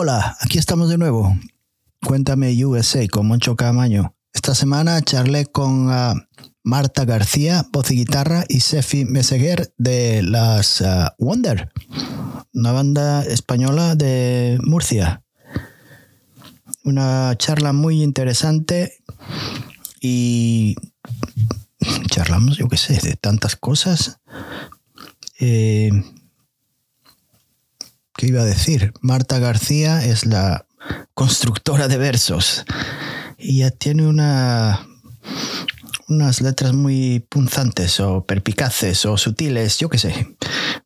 Hola, aquí estamos de nuevo. Cuéntame USA con Moncho Camaño. Esta semana charlé con ah, Marta García, voz y guitarra, y Sefi Meseguer de las ah, Wonder, una banda española de Murcia. Una charla muy interesante y charlamos, yo qué sé, de tantas cosas. Eh, ¿Qué iba a decir? Marta García es la constructora de versos y ya tiene una, unas letras muy punzantes o perpicaces o sutiles, yo qué sé,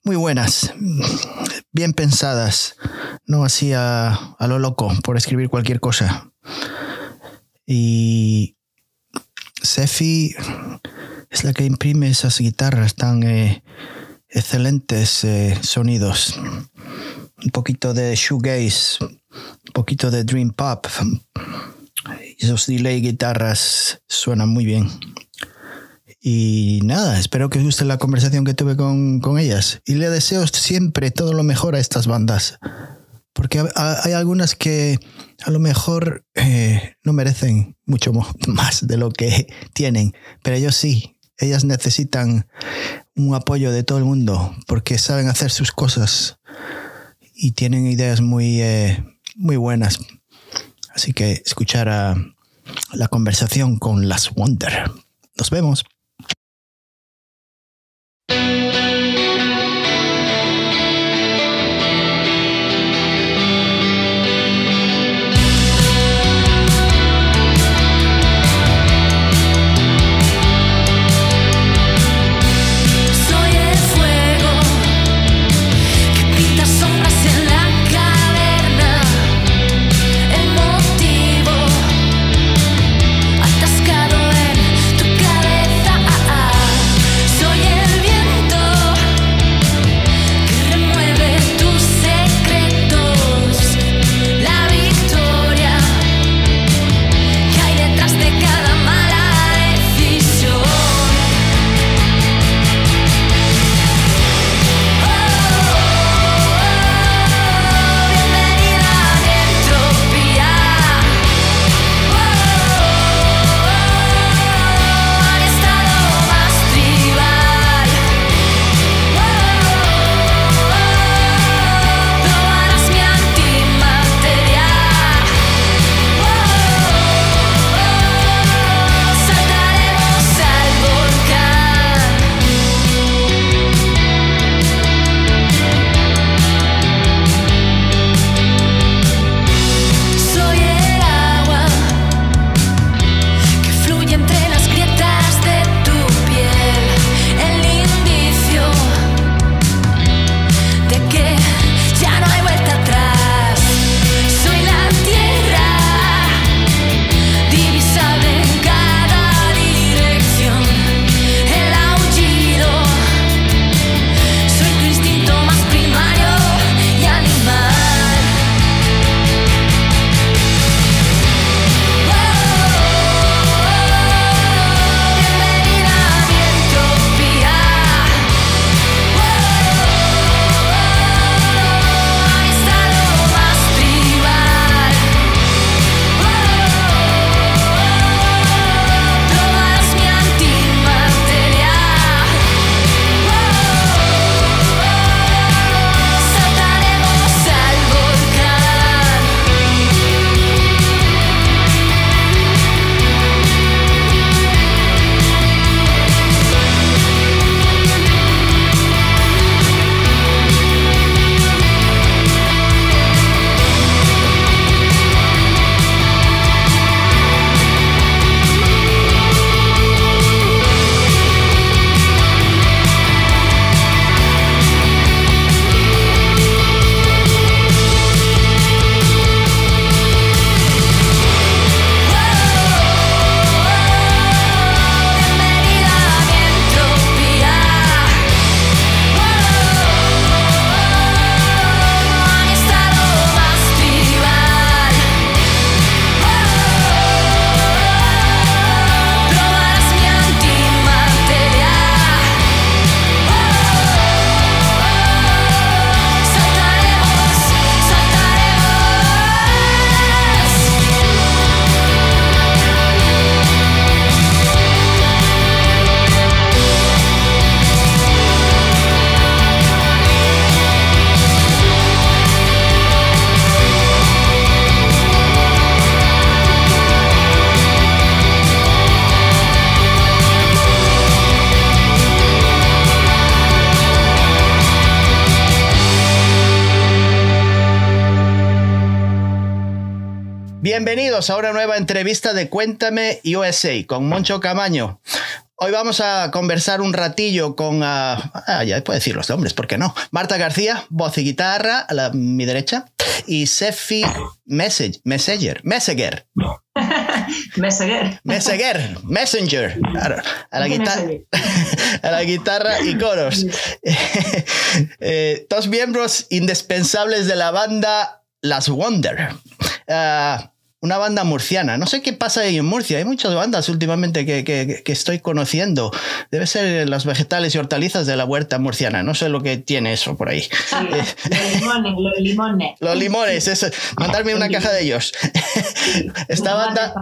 muy buenas, bien pensadas, no así a, a lo loco por escribir cualquier cosa. Y Sefi es la que imprime esas guitarras tan eh, excelentes eh, sonidos un poquito de shoegaze, un poquito de dream pop. Esos delay guitarras suenan muy bien. Y nada, espero que os guste la conversación que tuve con, ellas. Y le deseo siempre todo lo mejor a estas bandas. Porque hay algunas que a lo mejor eh, no merecen mucho más de lo que tienen. Pero ellos sí. Ellas necesitan un apoyo de todo el mundo porque saben hacer sus cosas y tienen ideas muy, eh, muy buenas. Así que escuchar a la conversación con las Wonder. Nos vemos. Bienvenidos a una nueva entrevista de Cuéntame USA con Moncho Camaño. Hoy vamos a conversar un ratillo con, ah, ah, ya puedo decir los nombres, ¿por qué no? Marta García, voz y guitarra, a la, mi derecha, y Sefi Message, Messenger, Messenger. Messenger. Messenger, Messenger, a la, guitarra, a la guitarra y coros. Eh, dos miembros indispensables de la banda Las Wonder. Ah, una banda murciana. No sé qué pasa ahí en Murcia. Hay muchas bandas últimamente que, que, que, estoy conociendo. Debe ser las vegetales y hortalizas de la huerta murciana. No sé lo que tiene eso por ahí. los limones, los limones. Los limones, eso. Mandarme una caja de ellos. Esta banda,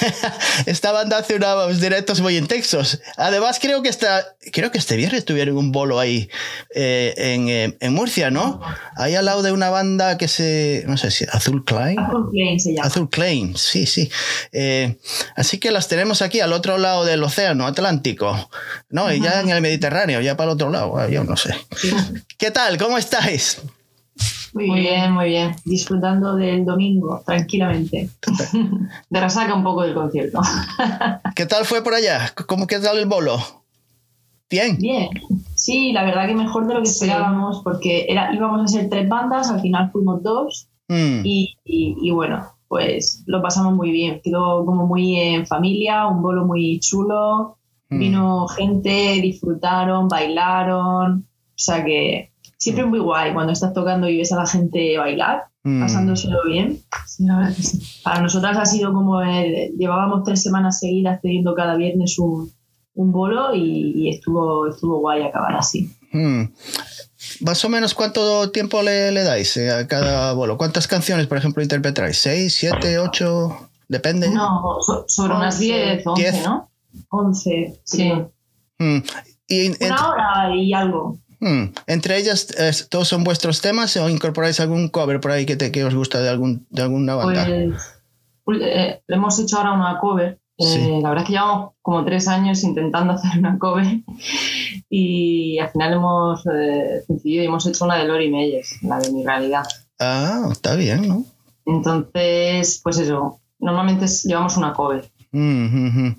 esta banda hace unos directos muy intensos. Además, creo que, esta, creo que este viernes tuvieron un bolo ahí eh, en, eh, en, Murcia, ¿no? Ahí al lado de una banda que se. No sé si. Azul Klein. Azul Klein se llama. Claim, sí, sí. Eh, así que las tenemos aquí al otro lado del océano Atlántico, ¿no? Y ya en el Mediterráneo, ya para el otro lado, yo no sé. ¿Qué tal? ¿Cómo estáis? Muy bien, muy bien. Disfrutando del domingo, tranquilamente. De resaca un poco del concierto. ¿Qué tal fue por allá? ¿Cómo qué tal el bolo? Bien. Bien. Sí, la verdad que mejor de lo que esperábamos, porque era, íbamos a ser tres bandas, al final fuimos dos. Mm. y, bueno, pues lo pasamos muy bien. Quedó como muy en familia, un bolo muy chulo. Mm. Vino gente, disfrutaron, bailaron. O sea que siempre es muy guay cuando estás tocando y ves a la gente bailar, mm. pasándoselo bien. Para nosotras ha sido como llevábamos tres semanas seguidas teniendo cada viernes un, un bolo y, estuvo, estuvo guay acabar así. Mm. ¿Más o menos cuánto tiempo le, le dais eh, a cada bolo? ¿Cuántas canciones, por ejemplo, interpretáis? ¿Seis, siete, ocho? Depende. No, sobre unas diez, once, ¿no? Once, sí. Mm. Y, Una hora y algo. Mm. ¿Entre ellas todos son vuestros temas o incorporáis algún cover por ahí que, te, que os gusta de, algún, de alguna banda? Pues eh, hemos hecho ahora una cover eh, la verdad es que llevamos como tres años intentando hacer una cover y al final hemos eh, y hemos hecho una de Lori Meyers, la de mi realidad. Ah, está bien, ¿no? Entonces, pues eso, normalmente llevamos una cover. Mm,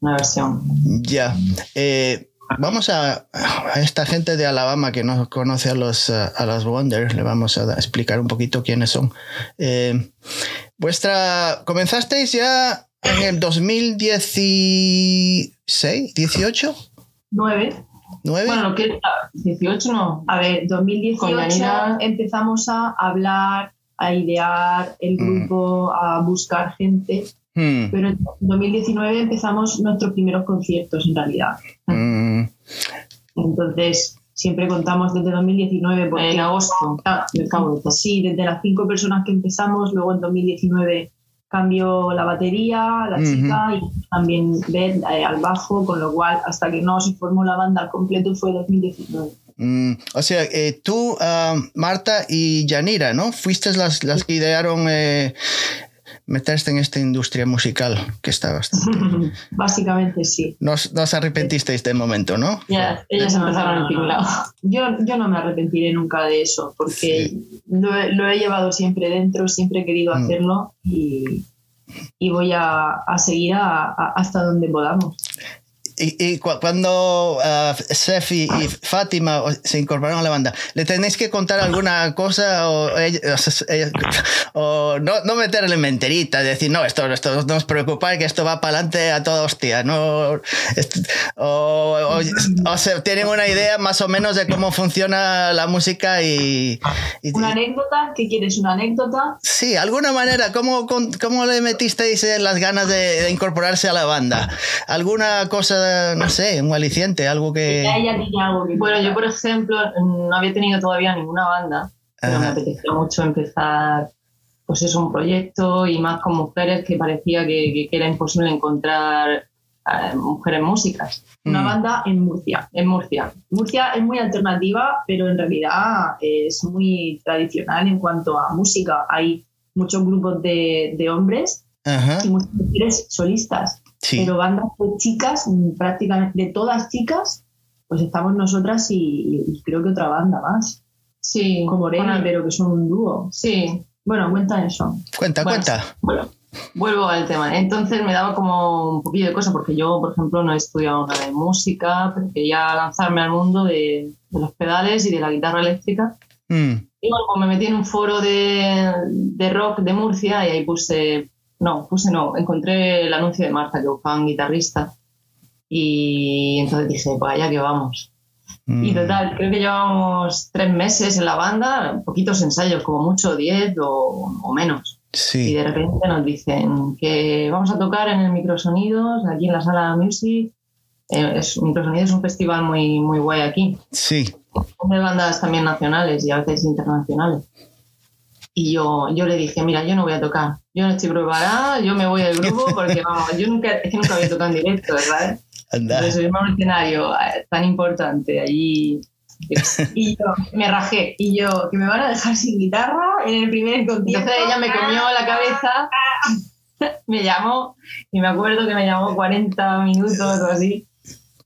una versión. Ya. Eh, vamos a, a, esta gente de Alabama que no conoce a los, a los Wonders, le vamos a explicar un poquito quiénes son. vuestra, comenzasteis ya en el 2016, 18? 9. ¿9? Bueno, que 18 no. A ver, 2018 empezamos a hablar, a idear el mm. grupo, a buscar gente. Mm. Pero en 2019 empezamos nuestros primeros conciertos en realidad. Mm. Entonces, siempre contamos desde 2019. Porque, en agosto. Ah, sí, desde las cinco personas que empezamos, luego en 2019 cambió la batería, la chica y también Beth eh, al bajo, con lo cual hasta que no se formó la banda al completo fue 2019. Mm, o sea, eh, tú, ah, Marta y Yanira, ¿no? Fuiste las, las que idearon eh, meterse en esta industria musical que está bastante. Básicamente sí. No, os arrepentisteis de momento, ¿no? Ya, ellas empezaron en lado. Yo, yo no me arrepentiré nunca de eso, porque lo, he llevado siempre dentro, siempre he querido mm. hacerlo y, y voy a, a seguir hasta donde podamos. Y, cuando uh, Sefi y Fátima se incorporaron a la banda, ¿le tenéis que contar alguna cosa o, o, no, no, meterle menterita, decir, no, esto, esto no os preocupáis, que esto va para adelante a toda hostia, ¿no? o, o, se tienen una idea más o menos de cómo funciona la música y... ¿Una anécdota? ¿Qué quieres? ¿Una anécdota? Sí, alguna manera. ¿Cómo, cómo le metisteis las ganas de, de incorporarse a la banda? ¿Alguna cosa no sé, un aliciente, algo que... Bueno, yo por ejemplo no había tenido todavía ninguna banda, pero me apetecía mucho empezar pues es un proyecto y más con mujeres que parecía que, era imposible encontrar eh, mujeres músicas. Una mm. banda en Murcia, en Murcia. Murcia es muy alternativa, pero en realidad es muy tradicional en cuanto a música. Hay muchos grupos de, de hombres y muchas mujeres solistas. Pero bandas de chicas, prácticamente de todas chicas, pues estamos nosotras y, creo que otra banda más. Sí. Como Reni, pero que son un dúo. Sí. Bueno, cuenta eso. Cuenta, cuenta. Bueno, vuelvo al tema. Entonces me daba como un poquillo de cosa porque yo, por ejemplo, no he estudiado nada de música, pero quería lanzarme al mundo de, los pedales y de la guitarra eléctrica. Mm. Y bueno, pues me metí en un foro de, de, rock de Murcia y ahí puse, no, puse no, encontré el anuncio de Marta que buscaba un guitarrista. Y entonces dije, pues allá que vamos. Y mm. total, creo que llevamos tres meses en la banda, poquitos ensayos, como mucho, diez o, o menos. Y de repente nos dicen que vamos a tocar en el Microsonidos, aquí en la sala Music. Eh, es, Microsonidos es un festival muy, muy guay aquí. Sí. De bandas también nacionales y a veces internacionales. Y yo, yo le dije, mira, yo no voy a tocar, yo no estoy preparada, yo me voy del grupo porque vamos, yo nunca, es que nunca había tocado en directo, ¿verdad? Anda. subirme a un escenario tan importante allí. Y yo me rajé. Y yo, que me van a dejar sin guitarra en el primer concierto. Entonces ella me comió la cabeza, me llamó, y me acuerdo que me llamó 40 minutos o así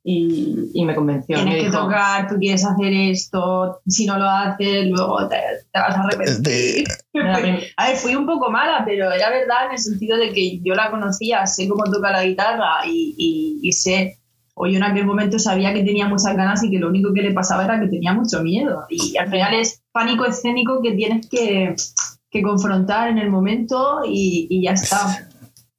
y, me convenció. Tienes que tocar, tú quieres hacer esto, si no lo haces, luego te, vas a arrepentir. a ver, fui un poco mala, pero era verdad en el sentido de que yo la conocía, sé cómo toca la guitarra y, y, sé, o yo en aquel momento sabía que tenía muchas ganas y que lo único que le pasaba era que tenía mucho miedo. Y al final es pánico escénico que tienes que, que confrontar en el momento y, y ya está.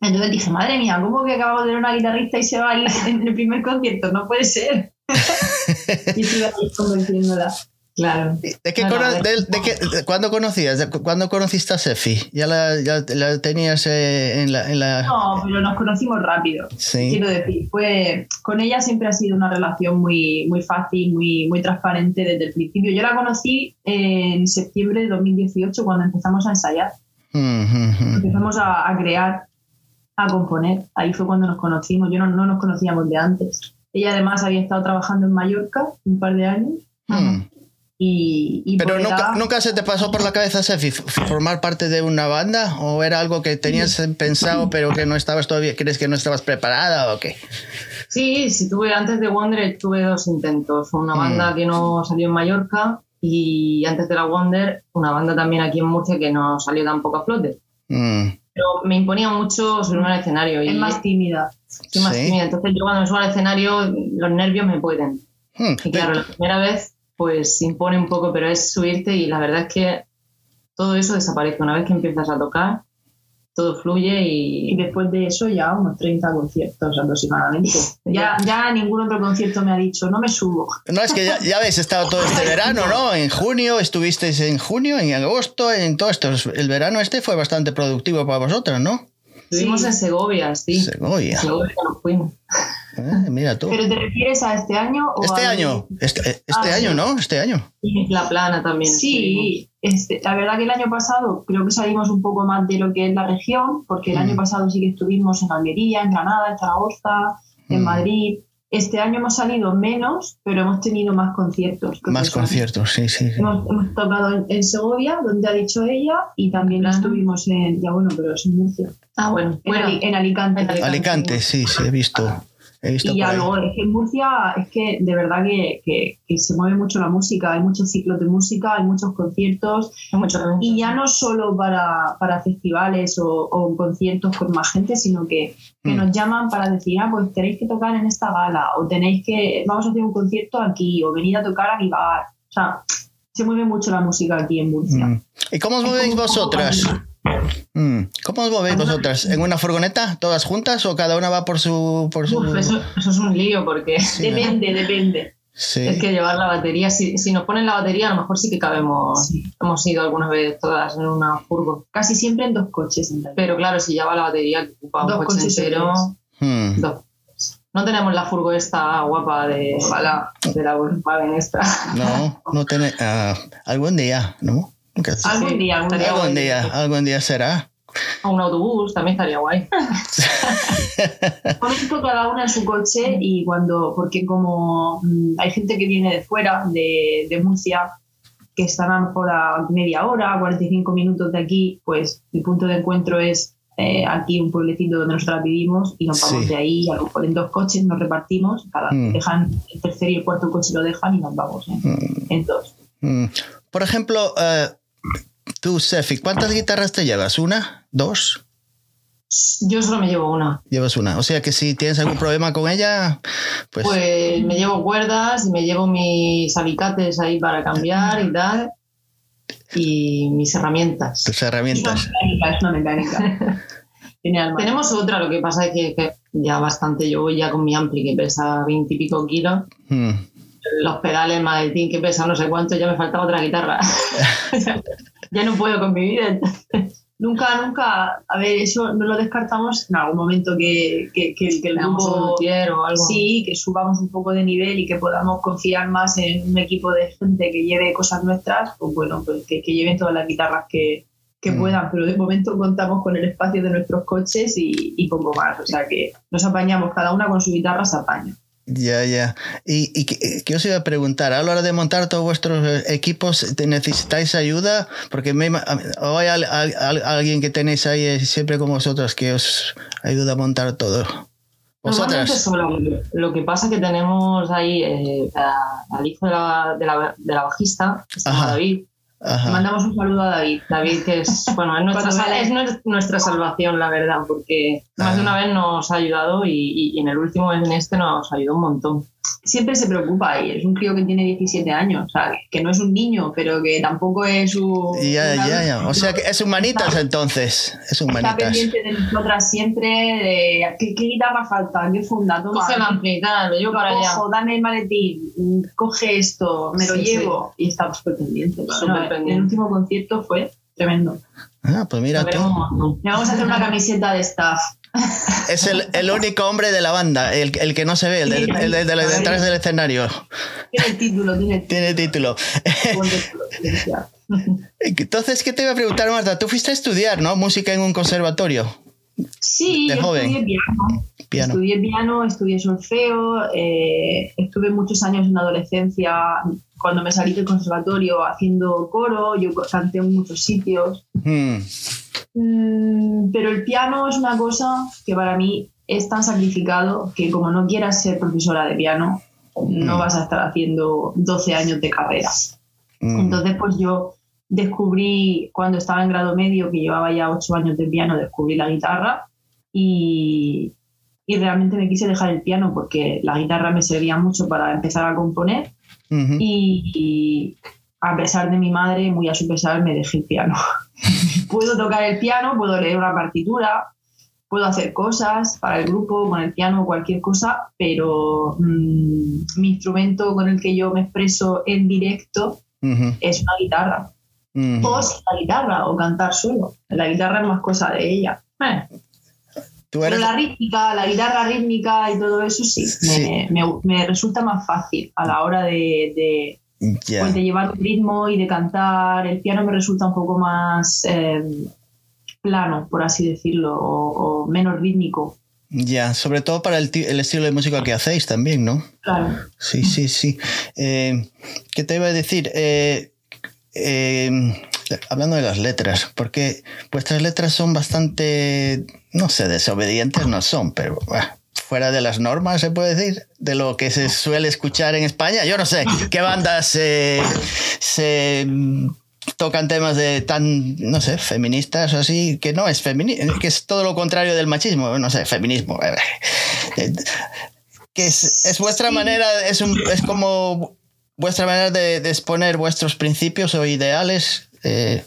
Entonces dije, madre mía, ¿cómo que acabamos de ver una guitarrista y se va a ir en el primer concierto? No puede ser. y estuve ahí convenciéndola. Claro. ¿De qué, de, ¿Cuándo conocías? ¿Cuándo conociste a Sefi? ¿Ya la, ya la tenías eh, en, la, en, la, No, pero nos conocimos rápido. Sí. Quiero decir, fue, con ella siempre ha sido una relación muy, muy fácil, muy, muy transparente desde el principio. Yo la conocí en septiembre de 2018 cuando empezamos a ensayar. Empezamos a, a crear a componer. Ahí fue cuando nos conocimos. Yo no, no nos conocíamos de antes. Ella además había estado trabajando en Mallorca un par de años. Hmm. Y, Pero nunca, nunca, se te pasó por la cabeza, Sefi, formar parte de una banda o era algo que tenías pensado pero que no estabas todavía, crees que no estabas preparada o qué? Sí, sí, tuve antes de Wonder tuve dos intentos, una hmm. banda que no salió en Mallorca y antes de la Wonder una banda también aquí en Murcia que no salió tampoco a flote. Hmm pero me imponía mucho subirme al escenario. Y es más tímida. Soy más tímida. Entonces yo cuando me subo al escenario los nervios me pueden. Hmm. Y claro, la primera vez pues impone un poco, pero es subirte y la verdad es que todo eso desaparece. Una vez que empiezas a tocar, todo fluye y... después de eso ya unos 30 conciertos aproximadamente. ya, ya ningún otro concierto me ha dicho, no me subo. No, es que ya, ya habéis estado todo este verano, ¿no? En junio, estuvisteis en junio, en agosto, en todo esto. El verano este fue bastante productivo para vosotros, ¿no? Estuvimos en Segovia, sí. Segovia. Segovia nos fuimos. Eh, mira tú. ¿Pero te refieres a este año? O este año, este, este ah, año, ¿no? Este año. Y La Plana también. Sí, este, la verdad que el año pasado creo que salimos un poco más de lo que es la región, porque el año mm. pasado sí que estuvimos en Almería, en Granada, en Zaragoza, en mm. Madrid. Este año hemos salido menos, pero hemos tenido más conciertos. Más conciertos, sí, sí. Hemos, tocado en, Segovia, donde ha dicho ella, y también estuvimos en, ya bueno, pero es en Murcia. Ah, bueno. En, Alicante. Alicante. Alicante, sí, sí, he visto y ya luego es que en Murcia es que de verdad que, que, se mueve mucho la música, hay muchos ciclos de música, hay muchos conciertos, y ya no solo para, para festivales o, conciertos con más gente, sino que, que mm. nos llaman para decir, ah, pues tenéis que tocar en esta gala, o tenéis que, vamos a hacer un concierto aquí, o venir a tocar a mi bar. O sea, se mueve mucho la música aquí en Murcia. Mm. ¿Y cómo os movéis vosotras? ¿Cómo os movéis vosotras? ¿En una furgoneta, todas juntas, o cada una va por su...? Por su... eso, es un lío, porque depende, depende. Es que llevar la batería, si, si, nos ponen la batería, a lo mejor sí que cabemos. Hemos ido alguna vez todas en una furgo. Casi siempre en dos coches. Pero claro, si lleva la batería, ocupa un coche entero. Hmm. No tenemos la furgo esta guapa de, de la Volkswagen esta. No, no tiene. Uh, algún día, ¿no? Algún día, algún día. Algún día, será. O un autobús también estaría guay. Pones cada una en su coche y cuando, porque como mm, hay gente que viene de fuera, de, de Murcia, que están a lo mejor a media hora, 45 minutos de aquí, pues el punto de encuentro es eh, aquí un pueblecito donde nosotros vivimos y nos vamos de ahí, a lo mejor en dos coches nos repartimos, cada, mm. dejan el tercer y el cuarto coche lo dejan y nos vamos ¿eh? mm. en dos. Por ejemplo, eh, Tú, Sefi, ¿cuántas guitarras te llevas? ¿Una? ¿Dos? Yo solo me llevo una. Llevas una. O sea que si tienes algún problema con ella, pues. Pues me llevo cuerdas y me llevo mis alicates ahí para cambiar y tal. Y mis herramientas. Tus herramientas. Es una mecánica. Tenemos otra, lo que pasa es que, ya bastante. Yo voy ya con mi ampli que pesa 20 y pico kilos. Hmm. Los pedales, maletín que pesa no sé cuánto, ya me faltaba otra guitarra. ya no puedo convivir. Entonces nunca, nunca, a ver, eso no lo descartamos en algún momento que, que, que, el grupo, o algo. sí, que subamos un poco de nivel y que podamos confiar más en un equipo de gente que lleve cosas nuestras, pues bueno, pues que, lleven todas las guitarras que, mm. puedan, pero de momento contamos con el espacio de nuestros coches y, y poco más, o sea que nos apañamos, cada una con su guitarra se apaña. Ya, ya. ¿Y, y qué, os iba a preguntar? A la hora de montar todos vuestros eh, equipos, ¿necesitáis ayuda? Porque me, o hay alguien que tenéis ahí eh, siempre como vosotros que os ayuda a montar todo. ¿Vosotras? Solo. Lo que pasa es que tenemos ahí eh, al hijo de la, de la, de la bajista, David, Mandamos un saludo a David. David, que es, bueno, es nuestra, es nuestra salvación, la verdad, porque más de una vez nos ha ayudado y, y en el último, en este, nos ayudó un montón siempre se preocupa y es un crío que tiene 17 años, o sea, que no es un niño, pero que tampoco es un... Ya, ya, ya. O sea, que es humanitas entonces, es humanitas. Está pendiente de nosotras siempre, de ¿qué, qué guitarra falta? ¿Qué funda? Coge la lo llevo para allá. dame el maletín, coge esto, me lo llevo. Y está súper pendiente. pendiente. El último concierto fue tremendo. Ah, pues mira tú. Le vamos a hacer una camiseta de staff. Es el, el, único hombre de la banda, el, el que no se ve, el, de, el de, detrás del escenario. Tiene título, tiene título. Tiene título. Entonces, ¿qué te iba a preguntar, Marta? Tú fuiste a estudiar, ¿no? Música en un conservatorio. Sí, yo estudié piano. Estudié piano, estudié solfeo, eh, estuve muchos años en adolescencia, cuando me salí del conservatorio haciendo coro, yo canté en muchos sitios. Hmm. Mm, pero el piano es una cosa que para mí es tan sacrificado que como no quieras ser profesora de piano, no hmm. vas a estar haciendo 12 años de carrera. Hmm. Entonces, pues yo descubrí, cuando estaba en grado medio, que llevaba ya 8 años de piano, descubrí la guitarra y, y realmente me quise dejar el piano porque la guitarra me servía mucho para empezar a componer y, a pesar de mi madre, muy a su pesar, me dejé el piano. puedo tocar el piano, puedo leer una partitura, puedo hacer cosas para el grupo, con el piano, cualquier cosa, pero mm, mi instrumento con el que yo me expreso en directo es una guitarra. O la guitarra, o cantar solo. La guitarra es más cosa de ella. Eh. Pero la rítmica, la guitarra rítmica y todo eso sí, Me, resulta más fácil a la hora de, pues, de, llevar el ritmo y de cantar. El piano me resulta un poco más em, plano, por así decirlo, o, menos rítmico. Ya, sobre todo para el, estilo de música que hacéis también, ¿no? Claro. Sí, sí, sí. Eh, ¿Qué te iba a decir? Eh, eh, hablando de las letras, porque vuestras letras son bastante, no sé, desobedientes no son, pero fuera de las normas, se puede decir, de lo que se suele escuchar en España. Yo no sé qué bandas se tocan temas de tan, no sé, feministas o así, que no es feminismo, que es todo lo contrario del machismo, no sé, feminismo. Que es, es vuestra manera, es, un, es como vuestra manera de, de, exponer vuestros principios o ideales eh,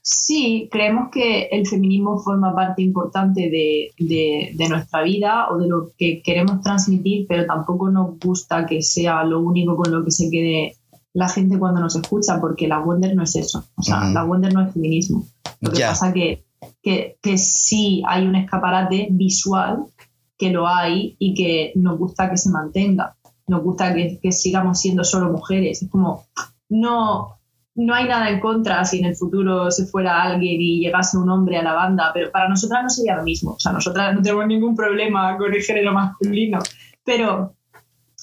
sí, creemos que el feminismo forma parte importante de, nuestra vida o de lo que queremos transmitir, pero tampoco nos gusta que sea lo único con lo que se quede la gente cuando nos escucha, porque la Wonder no es eso. O sea, la Wonder no es feminismo. Lo que pasa que, que, que sí hay un escaparate visual que lo hay y que nos gusta que se mantenga. Nos gusta que, que sigamos siendo solo mujeres. Es como, no, no hay nada en contra si en el futuro se fuera alguien y llegase un hombre a la banda, pero para nosotras no sería lo mismo. O sea, nosotras no tenemos ningún problema con el género masculino, pero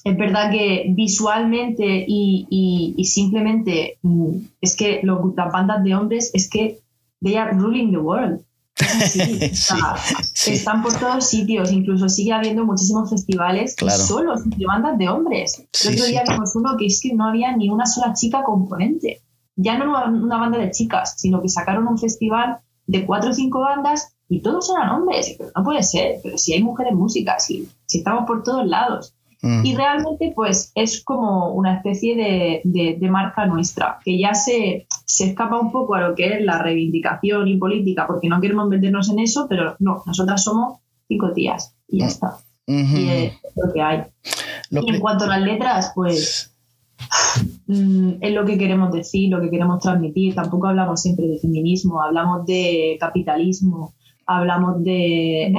es verdad que visualmente y, simplemente mm, es que los, las bandas de hombres es que they are ruling the world. Están por todos sitios, incluso sigue habiendo muchísimos festivales solo de bandas de hombres. El otro día vimos uno que es que no había ni una sola chica componente. Ya no una banda de chicas, sino que sacaron un festival de cuatro o cinco bandas y todos eran hombres. Pero no puede ser, pero si hay mujeres músicas, si, si estamos por todos lados. Mm. Y realmente, pues es como una especie de, de, marca nuestra, que ya se, se, escapa un poco a lo que es la reivindicación y política, porque no queremos meternos en eso, pero no, nosotras somos cinco tías y ya está. Y es lo que hay. y en cuanto a las letras, pues mm, es lo que queremos decir, lo que queremos transmitir. Tampoco hablamos siempre de feminismo, hablamos de capitalismo, hablamos de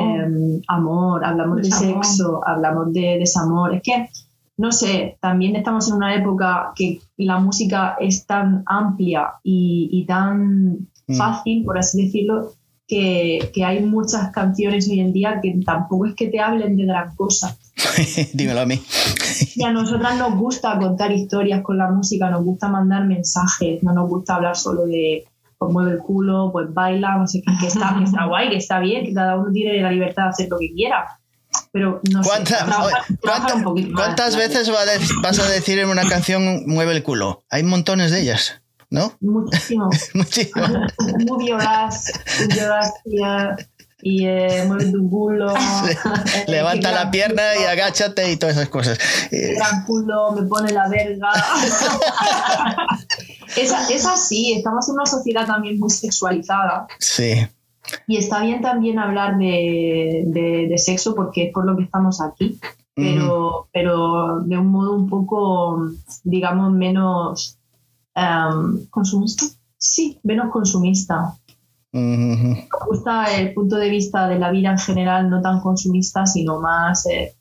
amor, em, hablamos de sexo, hablamos de desamor. Es que, no sé, también estamos en una época que la música es tan amplia y, tan mm. fácil, por así decirlo, que, hay muchas canciones hoy en día que tampoco es que te hablen de gran cosa. Dímelo a mí. y a nosotras nos gusta contar historias con la música, nos gusta mandar mensajes, no nos gusta hablar solo de pues mueve el culo, pues baila, no sé qué, que está, está guay, que está bien, que cada uno tiene la libertad de hacer lo que quiera. Pero no sé, ¿Cuántas veces vas a decir en una canción mueve el culo? Hay montones de ellas, ¿no? Muchísimo. Muchísimo. Muy lloras, lloras, y eh, mueve tu culo. Eh, Levanta la pierna y agáchate y todas esas cosas. Gran culo, me pone la verga. es, así, estamos en una sociedad también muy sexualizada. Sí. Y está bien también hablar de, sexo porque es por lo que estamos aquí, pero, pero de un modo un poco, digamos, menos em, consumista. Sí, menos consumista. Me gusta el punto de vista de la vida en general, no tan consumista, sino más, eh,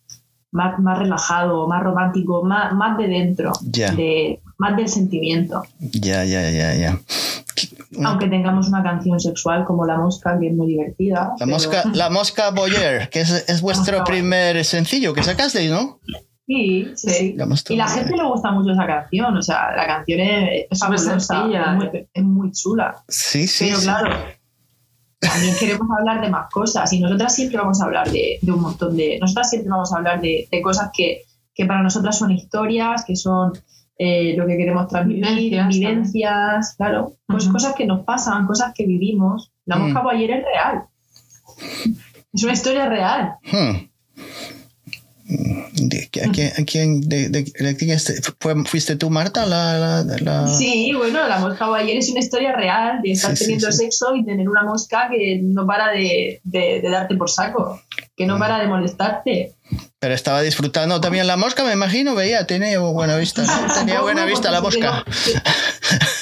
más, más, relajado, más romántico, más, más de dentro, de, más del sentimiento. Ya, ya, ya, ya. Aunque tengamos una canción sexual como La Mosca, que es muy divertida. La, mosca, la Mosca Boyer, que es, es vuestro primer sencillo que sacasteis, ¿no? Sí, sí. y la gente le gusta mucho esa canción, o sea, la canción es, es, muy, es muy chula. Sí, sí. Pero claro, también queremos hablar de más cosas y nosotras siempre vamos a hablar de, un montón de... Nosotras siempre vamos a hablar de, cosas que, para nosotras son historias, que son eh, lo que queremos transmitir, vivencias, claro, pues cosas que nos pasan, cosas que vivimos. La mosca mm. ayer es real. Es una historia real. Hmm. ¿A quién, fuiste tú, Marta? La, Sí, bueno, la mosca ayer es una historia real de estar teniendo sexo y tener una mosca que no para de, darte por saco, que no mm. para de molestarte. Pero estaba disfrutando también la mosca, me imagino, veía, tenía buena vista. Tenía buena vista la mosca.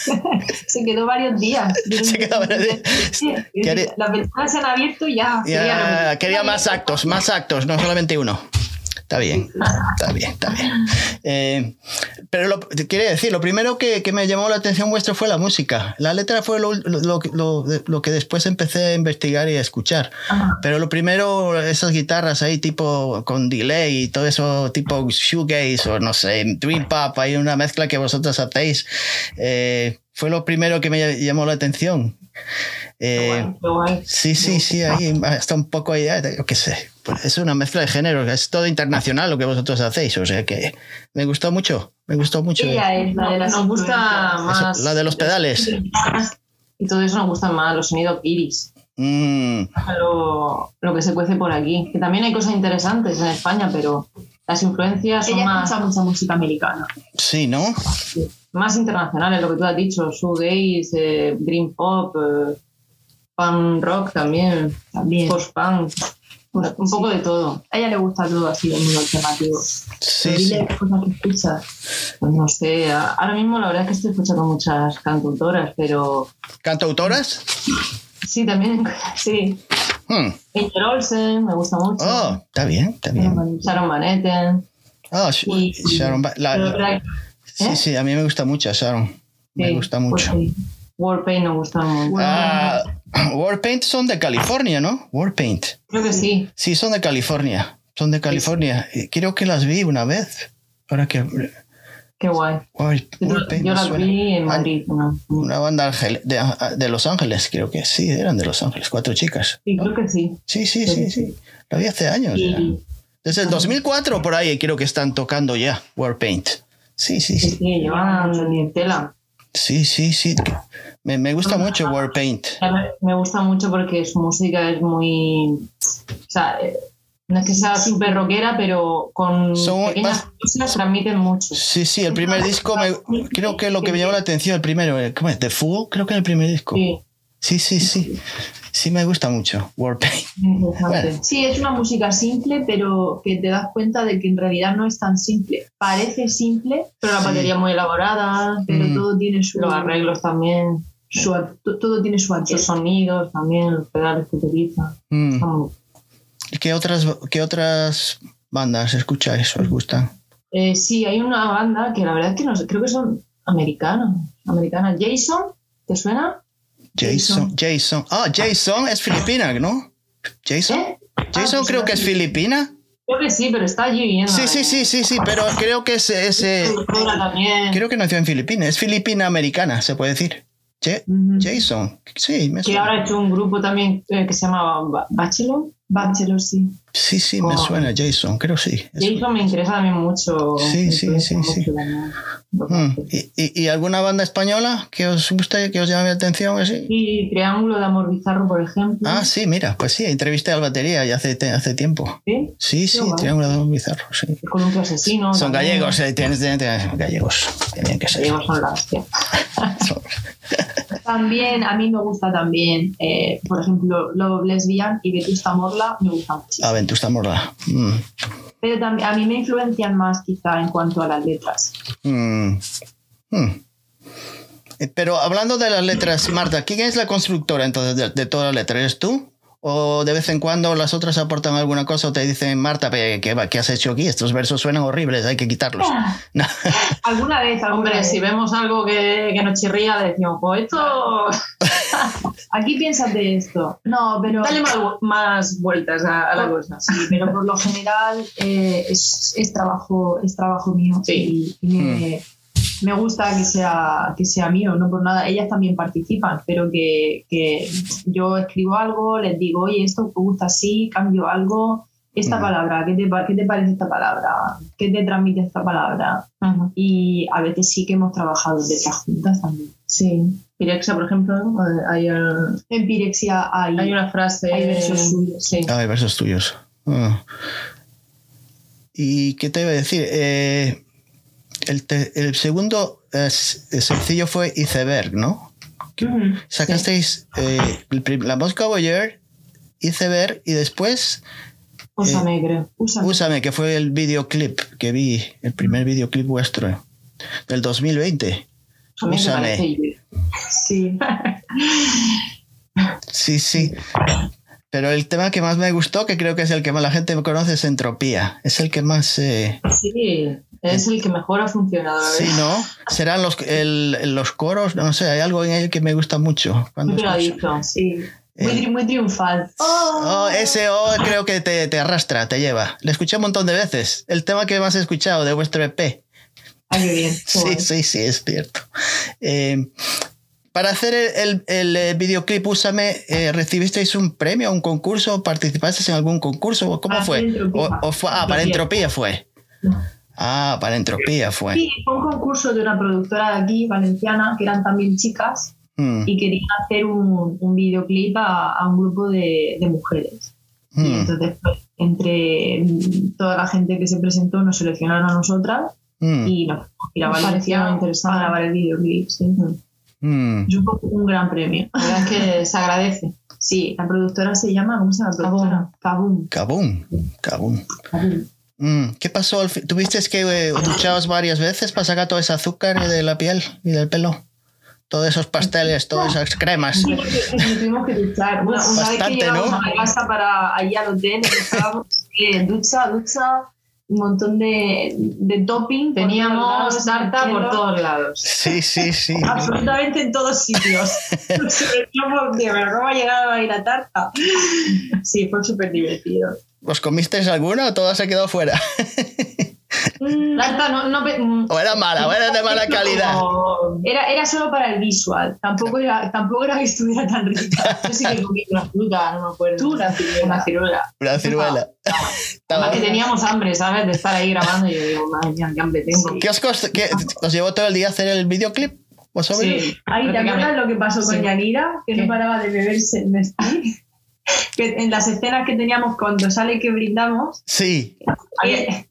se quedó varios días. Se quedó varios días. Las ventanas se han abierto y ya. quería más actos, más actos, no solamente uno. Está bien, está bien, está bien. Eh, pero lo, quiere decir, lo primero que, me llamó la atención vuestro fue la música. La letra fue lo, lo, que después empecé a investigar y a escuchar. Pero lo primero, esas guitarras ahí tipo con delay y todo eso, tipo shoegaze o no sé, dream pop, hay una mezcla que vosotros hacéis. Eh, fue lo primero que me llamó la atención. Eh, sí, sí, sí, ahí está un poco ahí, yo qué sé. Pues es una mezcla de géneros, es todo internacional lo que vosotros hacéis, o sea que me gustó mucho, me gustó mucho. la de nos gusta más. la de los pedales. Y todo eso nos gusta más, los sonidos iris. Mm. Lo, lo, que se cuece por aquí. Que también hay cosas interesantes en España, pero las influencias son más. mucha música americana. Sí, ¿no? Más internacionales, lo que tú has dicho, shoegaze, eh, dream pop, eh, punk rock también, también. post-punk. Un poco de todo. A ella le gusta todo así, de muy alternativo. Sí, sí. qué cosas que escuchas. Pues no sé, ahora mismo la verdad es que estoy escuchando muchas cantautoras, pero... ¿Cantautoras? Sí, también, sí. Hmm. Olsen, me gusta mucho. Oh, está bien, está bien. Sharon Van Oh, Sharon ¿Eh? Sí, sí, a mí me gusta mucho Sharon. me gusta mucho. Pues Warpaint nos gusta mucho. Ah, Warpaint son de California, ¿no? Warpaint. Creo que sí. Sí, son de California. Son de California. Creo que las vi una vez. Ahora que. Qué guay. yo, las vi en Madrid. Una, banda de, Los Ángeles, creo que sí, eran de Los Ángeles, cuatro chicas. Sí, creo que sí. Sí, sí, sí, sí. Lo vi hace años. Desde el 2004 por ahí creo que están tocando ya Warpaint. Sí, sí, sí. Sí, llevan tela. Sí, sí, sí. Me, me gusta mucho Warpaint. Me gusta mucho porque su música es muy. O sea, eh, no es que sea súper rockera, pero con Son pequeñas cosas transmiten mucho. Sí, sí, el primer disco, me, creo que lo que me llamó la atención, el primero, eh, ¿cómo es? ¿The Fool? Creo que es el primer disco. Sí. Sí, sí, sí. Sí, me gusta mucho Warpaint. Sí, es una música simple, pero que te das cuenta de que en realidad no es tan simple. Parece simple, pero la batería muy elaborada, pero mm. todo tiene su. Los arreglos también. Su, todo tiene su Sus sonidos también, los pedales que utiliza. Mm. ¿Qué otras, ¿Qué otras bandas escucháis? ¿Os gustan? Eh, sí, hay una banda que la verdad es que no sé, creo que son americanos. Americanas. Jason, ¿te suena? Jason, Jason. Ah, Jason es filipina, ¿no? Jason. ¿Eh? Jason ah, pues creo que es filipina. Creo que sí, pero está allí viviendo. Sí, sí, sí, sí, sí, pero creo que es ese. Creo que nació en Filipinas. Es filipina americana, se puede decir. Jason, sí, me. Que ahora ha hecho un grupo también eh, que se llama Bachelor. Bachelor, sí. Sí, sí, me suena Jason, creo sí. Jason me interesa también mucho. Sí, sí, sí, sí. Mm. ¿Y, ¿Y, alguna banda española que os guste, que os llame la atención? Sí, Triángulo de Amor Bizarro, por ejemplo. Ah, sí, mira, pues sí, entrevisté al batería ya hace, hace tiempo. ¿Sí? Sí, sí, Triángulo de Amor Bizarro, sí. Con un asesino. Son gallegos, eh, tienes, tienes, gallegos. Tienen que ser. Gallegos son la hostia. también, a mí me gusta también, eh, por ejemplo, Love Lesbian y Vetusta Morla me gustan mucho. Ah, Vetusta Morla. Mm. Pero también a mí me influencian más quizá en cuanto a las letras. Mm. Mm. Eh, pero hablando de las letras, Marta, ¿quién es la constructora entonces de, de todas las letras? ¿Eres tú? O de vez en cuando las otras aportan alguna cosa o te dicen, Marta, ¿qué, qué has hecho aquí? Estos versos suenan horribles, hay que quitarlos. alguna vez, hombre, si vemos algo que, que, nos chirría, le decimos, pues esto... aquí piensas de esto. No, pero... Dale más, vueltas a, la cosa. Sí, pero por lo general eh, es, es, trabajo, es trabajo mío. Sí. Y, me, mm me gusta que sea, que sea mío, no por nada. Ellas también participan, pero que, que yo escribo algo, les digo, oye, esto me gusta así, cambio algo. Esta palabra, ¿qué te, ¿qué te parece esta palabra? ¿Qué te transmite esta palabra? Y a veces sí que hemos trabajado letras juntas también. Sí. Pirexia, por ejemplo, hay, en Pirexia hay, hay una frase. Hay versos tuyos. Sí. Ah, hay versos tuyos. Ah. ¿Y qué te iba a decir? Eh, el, segundo sencillo fue Iceberg, ¿no? Sacasteis eh, la Moscow Voyager, Iceberg y después... Úsame, eh, creo. Úsame. que fue el videoclip que vi, el primer videoclip vuestro del 2020. Úsame. Sí. sí, sí. Pero el tema que más me gustó, que creo que es el que más la gente conoce, es Entropía. Es el que más... Eh, sí, es el que mejor ha funcionado. Sí, ¿no? Serán los, los coros, no sé, hay algo en él que me gusta mucho. Cuando muy sí. Muy, muy, triunfal. Oh. ese oh, creo que te, te, arrastra, te lleva. Le escuché un montón de veces. El tema que más he escuchado de vuestro EP. Ay, qué bien. Sí, sí, sí, es cierto. Eh, para hacer el, el, eh, videoclip Úsame, eh, ¿recibisteis un premio, un concurso? ¿Participasteis en algún concurso? ¿Cómo ah, fue? O, fue? Ah, para Entropía fue. Ah, para Entropía fue. Sí, fue un concurso de una productora de aquí, valenciana, que eran también chicas, hmm. y querían hacer un, un videoclip a, un grupo de, de mujeres. Y hmm. entonces, pues, entre toda la gente que se presentó, nos seleccionaron a nosotras hmm. y nos ir a Valencia grabar el videoclip. Sí. Mm. Es un, gran premio. La verdad es que se agradece. Sí, la productora se llama, ¿cómo se llama? Kabum. Kabum. Kabum. Mm. ¿Qué pasó? ¿Tuviste que eh, duchabas varias veces para sacar todo ese azúcar de la piel y del pelo? Todos esos pasteles, todas esas cremas. Sí, tuvimos que duchar. Una, Bastante, vez que ¿no? a casa para allí al hotel, estábamos eh, ducha, ducha, un montón de, de topping. Teníamos tarta por todos lados. Sí, sí, sí. Absolutamente en todos sitios. ¿cómo ha llegado ahí la tarta? Sí, fue súper divertido. ¿Os comisteis alguna o toda se quedó fuera? Mm, no, no, mm, o era mala, o era de mala calidad. Era, era solo para el visual, tampoco era, tampoco era que estuviera tan rica. Yo sí que comí una fruta, no me acuerdo. Tú, una ciruela. Una ciruela. Una ciruela. Además que teníamos hambre, ¿sabes? De estar ahí grabando y yo digo, madre mía, qué hambre tengo. ¿Qué os, qué, os llevó todo el día hacer el videoclip? Sí. Ay, ¿te acuerdas lo que pasó con Yanira? Que no paraba de beberse Nestí. Que en las escenas que teníamos cuando sale que brindamos, sí.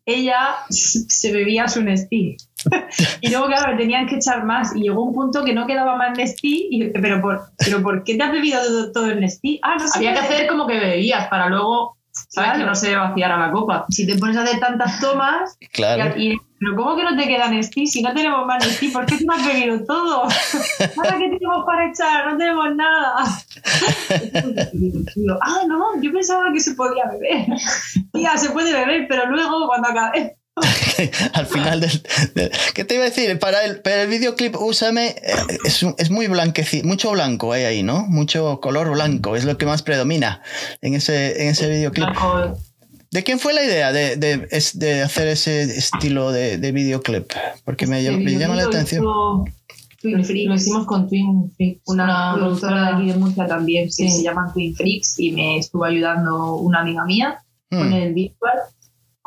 ella se bebía su Nestí. y luego, claro, tenían que echar más. Y llegó un punto que no quedaba más Nestí. Y pero por, pero ¿por qué te has bebido todo, el Nestí? Ah, no sé. Había que hacer como que bebías para luego ¿Sabes? Que no se vaciara la copa. Si te pones a hacer tantas tomas, claro. pero ¿cómo que no te quedan Nestí? Si no tenemos más Nestí, ¿por qué te has bebido todo? ¿Ahora qué tenemos para echar? No tenemos nada. ah, no, yo pensaba que se podía beber. Tía, se puede beber, pero luego cuando acabe al final del, ¿Qué te iba a decir? Para el, para el videoclip, úsame. Eh, es, es muy blanquecito, mucho blanco hay ahí, ¿no? Mucho color blanco, es lo que más predomina en ese, en ese videoclip. ¿De quién fue la idea de, de, de hacer ese estilo de, de videoclip? Porque me, me llama la atención. Twin Freaks. Lo hicimos con Twin Freaks, una, productora de aquí de Murcia también, sí. se llaman Twin Freaks, y me estuvo ayudando una amiga mía con hmm. el visual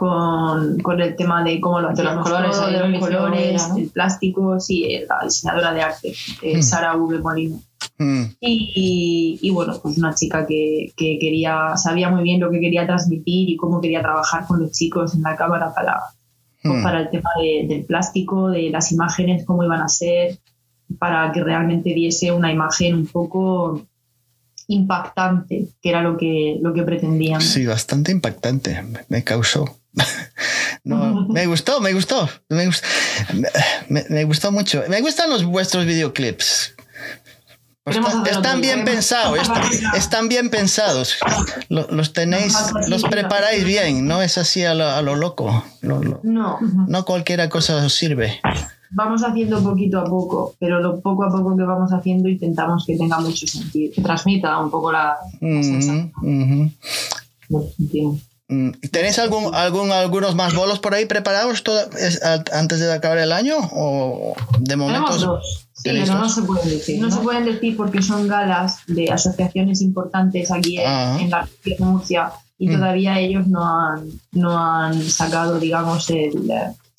con, con, el tema de cómo lo hacíamos los colores, todo, de los colores, el plástico, sí, la diseñadora de arte, eh, mm. Sara V. Molino. Mm. Y, y, bueno, pues una chica que, que, quería, sabía muy bien lo que quería transmitir y cómo quería trabajar con los chicos en la cámara para, pues mm. para el tema de, del plástico, de las imágenes, cómo iban a ser, para que realmente diese una imagen un poco impactante, que era lo que, lo que pretendían. Sí, bastante impactante, me causó. No, me gustó, me gustó, me gustó, me, gustó mucho. Me gustan los vuestros videoclips. están bien pensados, están, bien pensados. Los, tenéis, los preparáis bien, no es así a lo, loco. no. No cualquiera cosa os sirve. Vamos haciendo poquito a poco, pero lo poco a poco que vamos haciendo intentamos que tenga mucho sentido, que transmita un poco la, Mm, ¿Tenéis algún, algún, algunos más bolos por ahí preparados antes de acabar el año? ¿O de momento? dos. Sí, pero no se pueden decir. No, se pueden decir porque son galas de asociaciones importantes aquí en, ah. la de Murcia y mm. todavía ellos no han, no han sacado, digamos, el.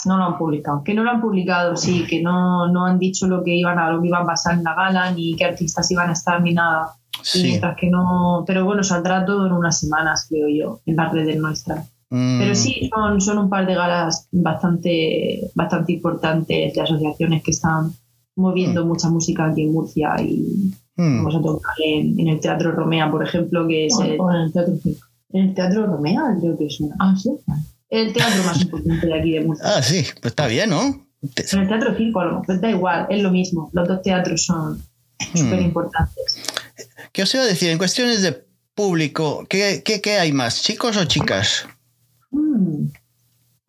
No lo han publicado. Que no lo han publicado, sí, que no, no han dicho lo que iban a lo que iban a pasar en la gala, ni qué artistas iban a estar, ni nada. Sí. mientras que no. Pero bueno, saldrá todo en unas semanas, creo yo, en las redes nuestras. Mm. Pero sí, son, son un par de galas bastante, bastante importantes de asociaciones que están moviendo mm. mucha música aquí en Murcia y mm. vamos a tocar en, el Teatro Romea, por ejemplo, que es el, en el Teatro En el Teatro Romea creo que es una. Ah, sí. El teatro más importante de aquí de Murcia. Ah, sí, pues está bien, ¿no? En el Teatro Circo, mejor da igual, es lo mismo. Los dos teatros son súper importantes. ¿Qué os iba a decir? En cuestiones de público, ¿qué, qué, hay más? ¿Chicos o chicas? Hmm.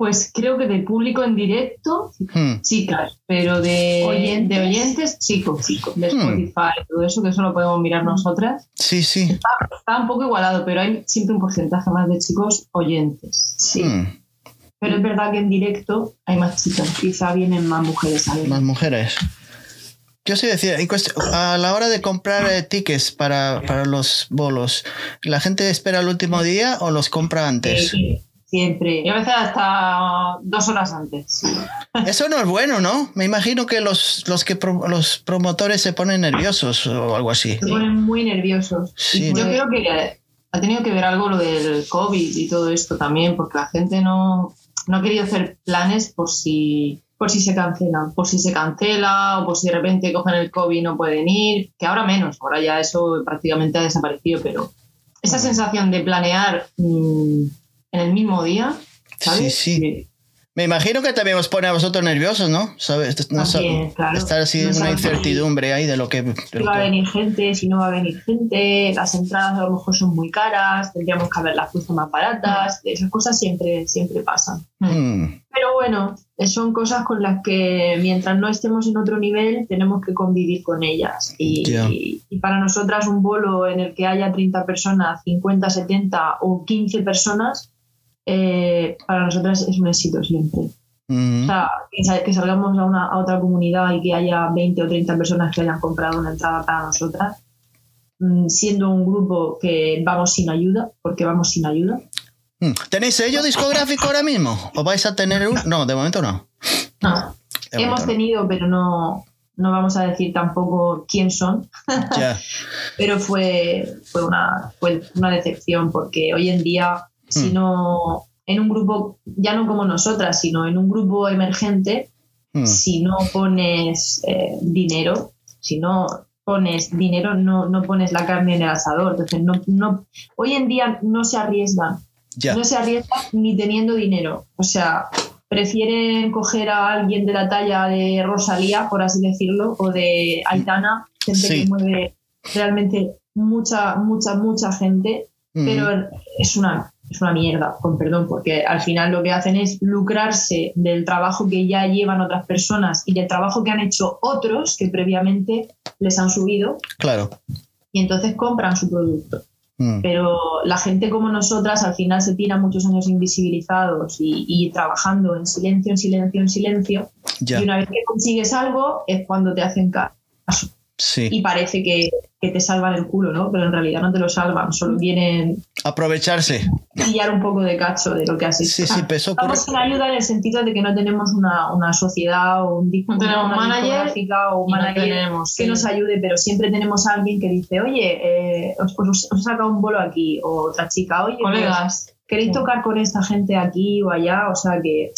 Pues creo que de público en directo, hmm. chicas, pero de oyentes, de oyentes chicos, chicos, de hmm. Spotify, todo eso que eso lo podemos mirar nosotras. Sí, sí. Está, un poco igualado, pero hay siempre un porcentaje más de chicos oyentes. Sí. Pero es verdad que en directo hay más chicas, quizá vienen más mujeres a ver. Más mujeres. Yo sí decía, a la hora de comprar eh, tickets para, para, los bolos, ¿la gente espera el último día o los compra antes? Siempre. Y a veces hasta dos horas antes. Eso no es bueno, ¿no? Me imagino que los, los, que los promotores se ponen nerviosos o algo así. Se ponen muy nerviosos. Yo creo que ha tenido que ver algo lo del COVID y todo esto también, porque la gente no, no ha querido hacer planes por si por si se cancelan, por si se cancela o por si de repente cogen el COVID y no pueden ir, que ahora menos, ahora ya eso prácticamente ha desaparecido, pero esa sensación de planear mm, en el mismo día, ¿sabes? Sí, sí. Me imagino que también os pone a vosotros nerviosos, ¿no? ¿Sabes? Estar así en una incertidumbre ahí de lo que... si va a venir gente, si no va a venir gente, las entradas a lo mejor son muy caras, tendríamos que haberlas puesto más baratas, esas cosas siempre, siempre pasan. Mm. Pero bueno, son cosas con las que mientras no estemos en otro nivel tenemos que convivir con ellas. Y, y para nosotras un bolo en el que haya 30 personas, 50, 70 o 15 personas eh, para nosotras es un éxito siempre. O sea, que, salgamos a, una, a otra comunidad y que haya 20 o 30 personas que hayan comprado una entrada para nosotras, mm, siendo un grupo que vamos sin ayuda, porque vamos sin ayuda. Mm. ¿Tenéis sello discográfico ahora mismo? ¿O vais a tener un.? No, de momento no. No. Hemos tenido, pero no, no vamos a decir tampoco quién son, pero fue, fue, una, fue una decepción porque hoy en día, si hmm. no, en un grupo, ya no como nosotras, sino en un grupo emergente, hmm. si no pones eh, dinero, si no pones dinero, no, no pones la carne en el asador. Entonces, no, no, hoy en día no se arriesgan. No se arriesgan ni teniendo dinero. O sea, prefieren coger a alguien de la talla de Rosalía, por así decirlo, o de Aitana, gente que mueve realmente mucha, mucha, mucha gente, pero es una, es una mierda, con perdón, porque al final lo que hacen es lucrarse del trabajo que ya llevan otras personas y del trabajo que han hecho otros que previamente les han subido. Claro. Y entonces compran su producto. Mm. Pero la gente como nosotras al final se tira muchos años invisibilizados y, trabajando en silencio, en silencio, en silencio. Y una vez que consigues algo es cuando te hacen caso. Y parece que, te salvan el culo, ¿no? Pero en realidad no te lo salvan, solo vienen... Aprovecharse. Pillar un poco de cacho de lo que has hecho. Sí, sí, peso Estamos en ayuda en el sentido de que no tenemos una, sociedad o un, no tenemos una manager o un manager que nos ayude, pero siempre tenemos a alguien que dice, oye, eh, os, os, os saca un bolo aquí, o otra chica, oye, pues, colegas, ¿queréis tocar con esta gente aquí o allá? O sea que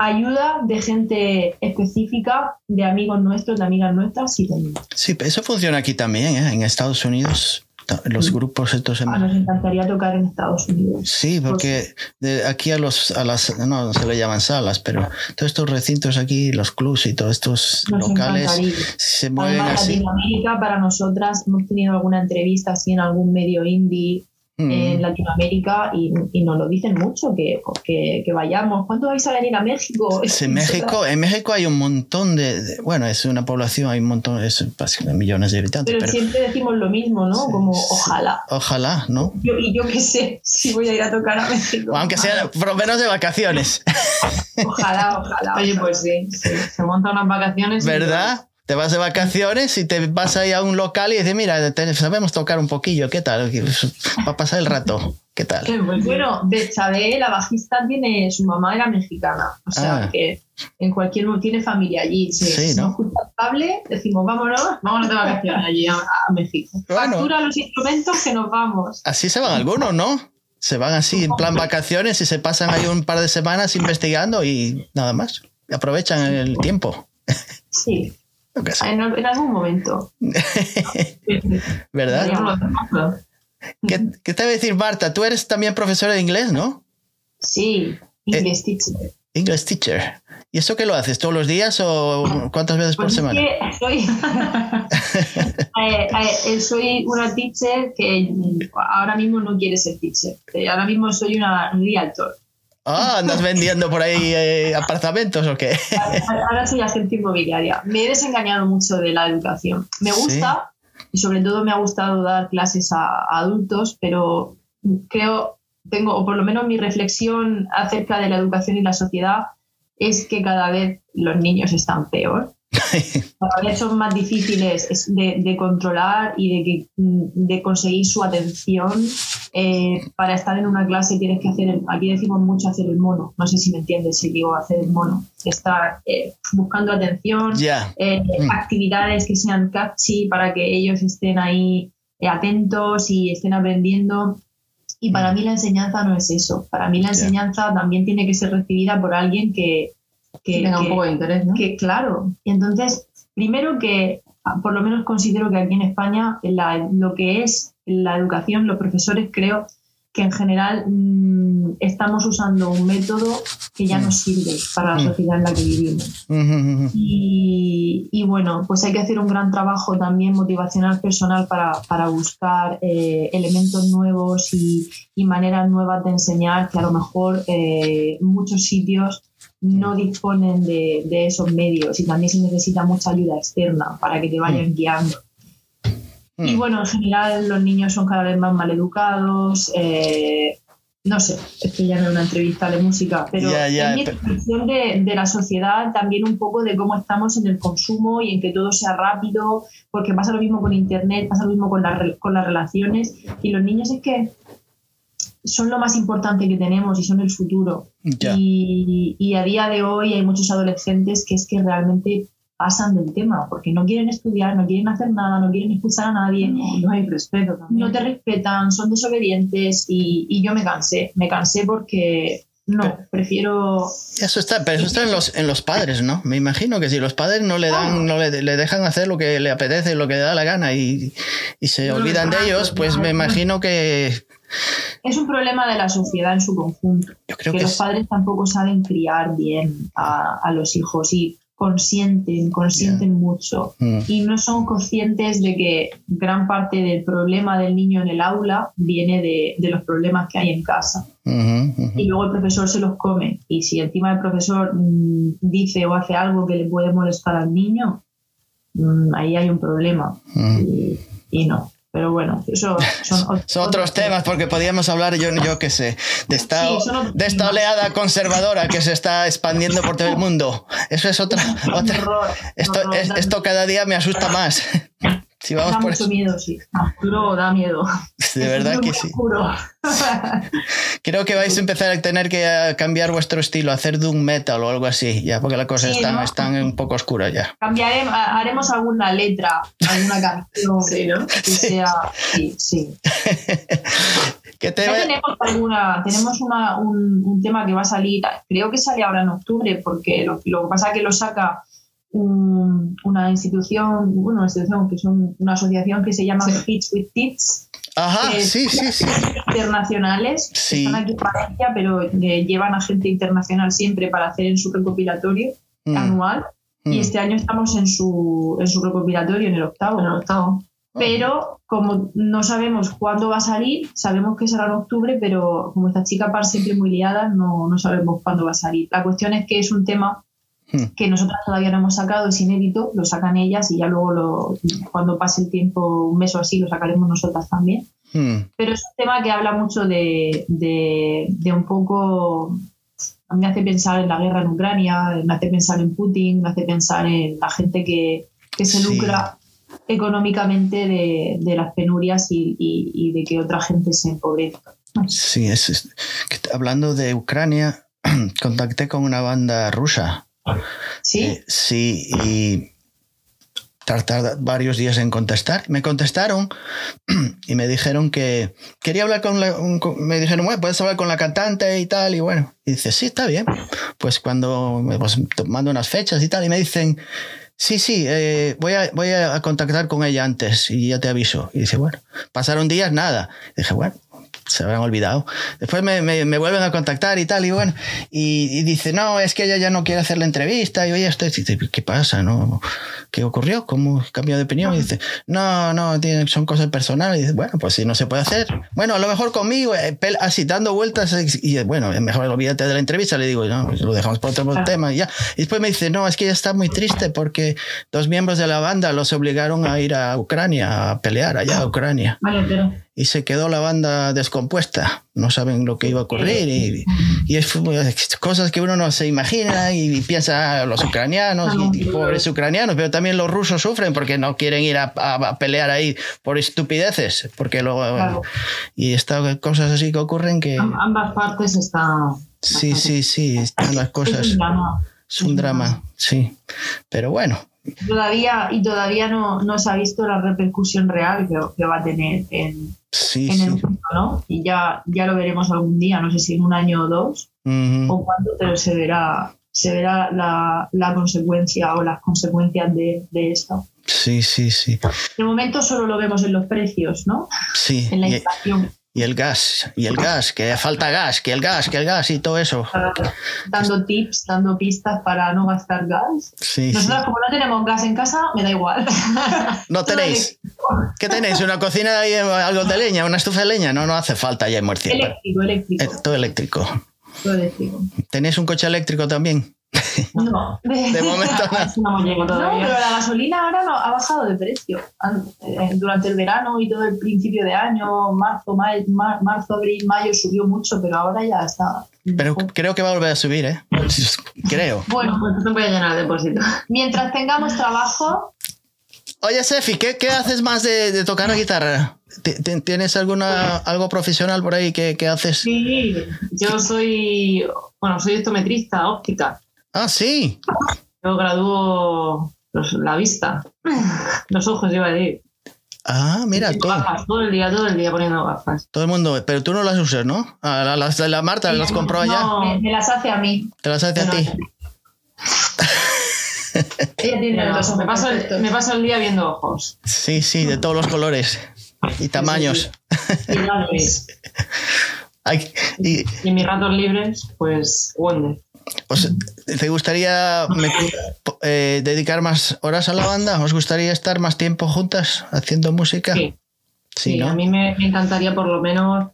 ayuda de gente específica, de amigos nuestros, de amigas nuestras, sí Sí, eso funciona aquí también, ¿eh? en Estados Unidos. Los grupos estos... Ah, nos encantaría tocar en Estados Unidos. Sí, porque de aquí a los a las no se le llaman salas, pero todos estos recintos aquí, los clubs y todos estos locales se mueven así. Latinoamérica para nosotras hemos tenido alguna entrevista así en algún medio indie en mm. Latinoamérica y, y, nos lo dicen mucho, que, que, vayamos. ¿Cuánto vais a venir a México? en, México en México hay un montón de, bueno, es una población, hay un montón, es millones de habitantes. Pero, siempre decimos lo mismo, ¿no? Como ojalá. Ojalá, ¿no? Yo, y yo qué sé si voy a ir a tocar a México. aunque sea por lo menos de vacaciones. Ojalá, ojalá. Oye, pues sí, se montan unas vacaciones. ¿Verdad? Te vas de vacaciones y te vas ahí a un local y dices, mira, sabemos tocar un poquillo, ¿qué tal? Va a pasar el rato, ¿qué tal? Bueno, de Chávez, la bajista tiene, su mamá era mexicana, o sea ah. que en cualquier tiene familia allí. Si sí, ¿no? decimos, vámonos, vámonos de vacaciones allí a, México. Factura los instrumentos que nos vamos. Así se van algunos, ¿no? Se van así en plan vacaciones y se pasan ahí un par de semanas investigando y nada más. Aprovechan el tiempo. Sí. En, algún momento. ¿Verdad? ¿Qué, ¿Qué, te voy a decir, Marta? Tú eres también profesora de inglés, ¿no? Sí, English eh, teacher. English teacher. ¿Y eso qué lo haces? ¿Todos los días o cuántas veces por pues semana? Soy, eh, eh, soy una teacher que ahora mismo no quiere ser teacher. Ahora mismo soy una realtor. Ah, ¿andas vendiendo por ahí eh, apartamentos o qué? Ahora soy agente inmobiliaria. Me he desengañado mucho de la educación. Me gusta y sobre todo me ha gustado dar clases a, adultos, pero creo, tengo, o por lo menos mi reflexión acerca de la educación y la sociedad es que cada vez los niños están peor Cada vez son más difíciles de, controlar y de, que, de conseguir su atención. Eh, para estar en una clase tienes que hacer, aquí decimos mucho hacer el mono, no sé si me entiendes si digo hacer el mono, estar eh, buscando atención, eh, mm. actividades que sean catchy para que ellos estén ahí atentos y estén aprendiendo. Y para mm. mí la enseñanza no es eso. Para mí la enseñanza también tiene que ser recibida por alguien que, que, tenga un poco de interés, ¿no? Que claro. Y entonces, primero que ah, por lo menos considero que aquí en España lo que es la educación, los profesores creo que en general mm, estamos usando un método que ya no mm. sirve para la mm. sociedad en la que vivimos. Y, bueno, pues hay que hacer un gran trabajo también motivacional personal para, para buscar eh, elementos nuevos y, y, maneras nuevas de enseñar que a lo mejor eh, muchos sitios no disponen de, esos medios y también se necesita mucha ayuda externa para que te vayan mm. guiando. Y mm. bueno, en general los niños son cada vez más maleducados. Eh, no sé, esto ya no es una entrevista de música, pero es mi expresión de, la sociedad, también un poco de cómo estamos en el consumo y en que todo sea rápido, porque pasa lo mismo con Internet, pasa lo mismo con, con las relaciones. Y los niños es que son lo más importante que tenemos y son el futuro. Y, a día de hoy hay muchos adolescentes que es que realmente pasan del tema porque no quieren estudiar, no quieren hacer nada, no quieren escuchar a nadie. No, hay respeto también. No te respetan, son desobedientes y, y yo me cansé. Me cansé porque no, prefiero. Eso está, pero eso está en los, en los padres, ¿no? Me imagino que si los padres no le dan, no le, dejan hacer lo que le apetece, lo que le da la gana y, se olvidan de ellos, pues me imagino que. Es un problema de la sociedad en su conjunto. Yo creo que, los padres tampoco saben criar bien a, a los hijos y consienten, consienten mucho mm. y no son conscientes de que gran parte del problema del niño en el aula viene de, de los problemas que hay en casa. Y luego el profesor se los come. Y si encima el profesor mm, dice o hace algo que le puede molestar al niño, mm, ahí hay un problema. y no. Pero bueno, eso son, otros, temas, porque podríamos hablar, yo, yo qué sé, de esta, de esta oleada conservadora que se está expandiendo por todo el mundo. Eso es otra. otra esto, esto cada día me asusta más. Si vamos da por mucho miedo, sí. Oscuro da miedo. De verdad que sí. Creo que vais a empezar a tener que eh, cambiar vuestro estilo, hacer doom metal o algo así, ya porque las cosas están, están un poco oscuras ya. Cambiaremos, haremos alguna letra, alguna canción sí, ¿no? que sea. Sí, sí. tenemos alguna, tenemos una, un, un, tema que va a salir, creo que sale ahora en octubre, porque lo, lo que pasa es que lo saca una institución, bueno, una institución que son una asociación que se llama Kids with Tips. Ajá, sí, sí, sí. Internacionales, sí. están aquí para ella, pero llevan a gente internacional siempre para hacer en su recopilatorio mm. anual. Y mm. este año estamos en su, en su recopilatorio, en el octavo. En el octavo. Pero como no sabemos cuándo va a salir, sabemos que será en octubre, pero como esta chica par siempre muy liada, no, no sabemos cuándo va a salir. La cuestión es que es un tema. Que nosotros todavía no hemos sacado, es inédito, lo sacan ellas y ya luego lo, cuando pase el tiempo, un mes o así, lo sacaremos nosotras también. Hmm. Pero es un tema que habla mucho de, de, un poco, me hace pensar en la guerra en Ucrania, me hace pensar en Putin, me hace pensar en la gente que, que se lucra económicamente de, de, las penurias y, y, de que otra gente se empobrezca. Sí, es, hablando de Ucrania, contacté con una banda rusa Sí. Eh, sí, y tardar varios días en contestar. Me contestaron y me dijeron que quería hablar con la, me dijeron, bueno, puedes hablar con la cantante y tal, y bueno, y dice, sí, está bien. Pues cuando pues, mando unas fechas y tal, y me dicen, sí, sí, eh, voy, a, voy a contactar con ella antes y ya te aviso. Y dice, bueno, pasaron días, nada. dije, bueno, se habían olvidado. Después me, me, vuelven a contactar y tal, y bueno, y, dice, no, es que ella ya no quiere hacer la entrevista, y oye, estoy, ¿qué pasa? ¿No? ¿Qué ocurrió? ¿Cómo cambió de opinión? Y dice, no, no, son cosas personales. Y dice, bueno, pues si no se puede hacer, bueno, a lo mejor conmigo, eh, así dando vueltas, eh, y bueno, mejor olvídate de la entrevista, le digo, no, pues lo dejamos por otro tema y ya. Y después me dice, no, es que ella está muy triste porque dos miembros de la banda los obligaron a ir a Ucrania, a pelear allá a Ucrania. Vale, pero y se quedó la banda descompuesta. No saben lo que iba a ocurrir y, y es cosas que uno no se imagina y, piensa ah, los ucranianos y, pobres ucranianos, pero también los rusos sufren porque no quieren ir a, pelear ahí por estupideces, porque luego y estas cosas así que ocurren que ambas partes están sí sí sí están las cosas. es un drama, es un drama sí, pero bueno. Todavía y todavía no, no, se ha visto la repercusión real que, que va a tener en, en el mundo, ¿no? Y ya, ya lo veremos algún día, no sé si en un año o dos o cuándo, pero se verá, se verá la, la consecuencia o las consecuencias de, de, esto. Sí, sí, sí. De momento solo lo vemos en los precios, ¿no? Sí. En la inflación y el gas, y el gas, que falta gas, que el gas, que el gas y todo eso. Dando tips, dando pistas para no gastar gas. Sí, Nosotros, como no tenemos gas en casa, me da igual. ¿No tenéis? ¿Qué tenéis? ¿Una cocina ahí, algo de leña, una estufa de leña? No, no hace falta ya en Murcia. Eléctrico, eléctrico. Eh, todo eléctrico. Todo eléctrico. ¿Tenéis un coche eléctrico también? No, de, momento no. no pero la gasolina ahora no, ha bajado de precio. Eh, durante el verano y todo el principio de año, marzo, mayo, marzo, abril, mayo subió mucho, pero ahora ya está. Pero creo que va a volver a subir, ¿eh? Creo. Bueno, pues te voy a llenar el depósito. Mientras tengamos trabajo. Oye, Sefi, ¿qué, qué haces más de, de tocar la guitarra? ¿Tienes alguna, algo profesional por ahí que, que haces? Sí, yo soy, bueno, soy optometrista óptica. Ah, sí. Yo graduó la vista, los ojos, iba a decir. Ah, mira, todo. todo el día, todo el día poniendo gafas. Todo el mundo, pero tú no las usas, ¿no? Ah, las de la Marta las compró allá. No, me, las hace a mí. ¿Te las hace a ti? Ella tiene los me, paso el, me paso el día viendo ojos. Sí, sí, de todos los colores y tamaños. y, y, en mis ratos libres, pues Wonder. ¿Te gustaría eh, dedicar más horas a la banda? ¿Os gustaría estar más tiempo juntas haciendo música? Sí, sí, a mí me, encantaría por lo menos